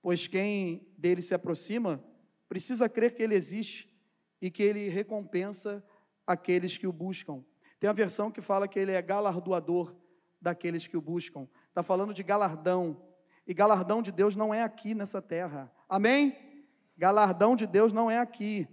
S1: pois quem dele se aproxima precisa crer que ele existe e que ele recompensa aqueles que o buscam. Tem a versão que fala que ele é galardoador daqueles que o buscam. Está falando de galardão. E galardão de Deus não é aqui nessa terra. Amém? Galardão de Deus não é aqui.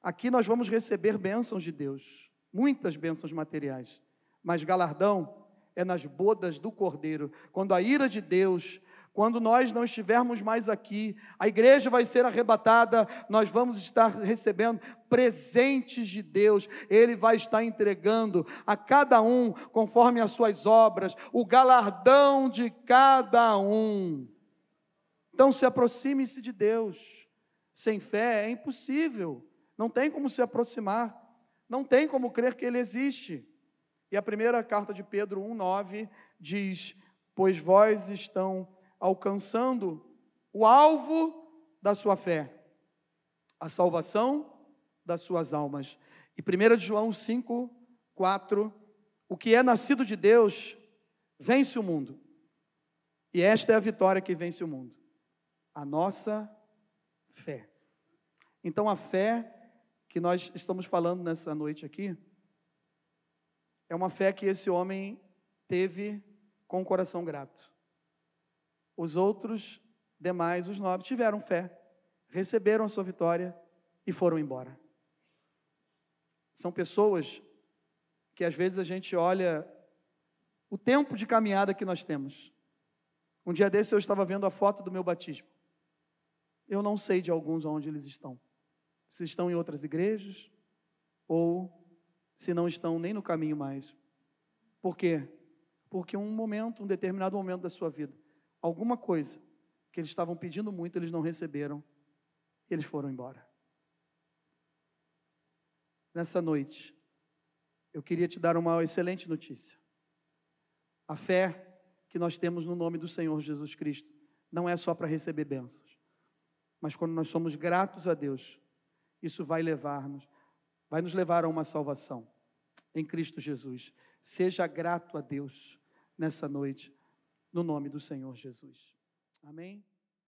S1: Aqui nós vamos receber bênçãos de Deus, muitas bênçãos materiais, mas galardão é nas bodas do Cordeiro, quando a ira de Deus, quando nós não estivermos mais aqui, a igreja vai ser arrebatada, nós vamos estar recebendo presentes de Deus, Ele vai estar entregando a cada um, conforme as suas obras, o galardão de cada um. Então se aproxime-se de Deus, sem fé é impossível. Não tem como se aproximar, não tem como crer que ele existe. E a primeira carta de Pedro 1:9 diz: "Pois vós estão alcançando o alvo da sua fé, a salvação das suas almas." E 1 João 5, 4, o que é nascido de Deus vence o mundo. E esta é a vitória que vence o mundo, a nossa fé. Então a fé que nós estamos falando nessa noite aqui, é uma fé que esse homem teve com o coração grato. Os outros demais, os nove, tiveram fé, receberam a sua vitória e foram embora. São pessoas que às vezes a gente olha o tempo de caminhada que nós temos. Um dia desse eu estava vendo a foto do meu batismo. Eu não sei de alguns onde eles estão. Se estão em outras igrejas ou se não estão nem no caminho mais. Por quê? Porque um momento, um determinado momento da sua vida, alguma coisa que eles estavam pedindo muito, eles não receberam, eles foram embora. Nessa noite, eu queria te dar uma excelente notícia. A fé que nós temos no nome do Senhor Jesus Cristo não é só para receber bênçãos, mas quando nós somos gratos a Deus, isso vai levar-nos, vai nos levar a uma salvação em Cristo Jesus. Seja grato a Deus nessa noite, no nome do Senhor Jesus. Amém?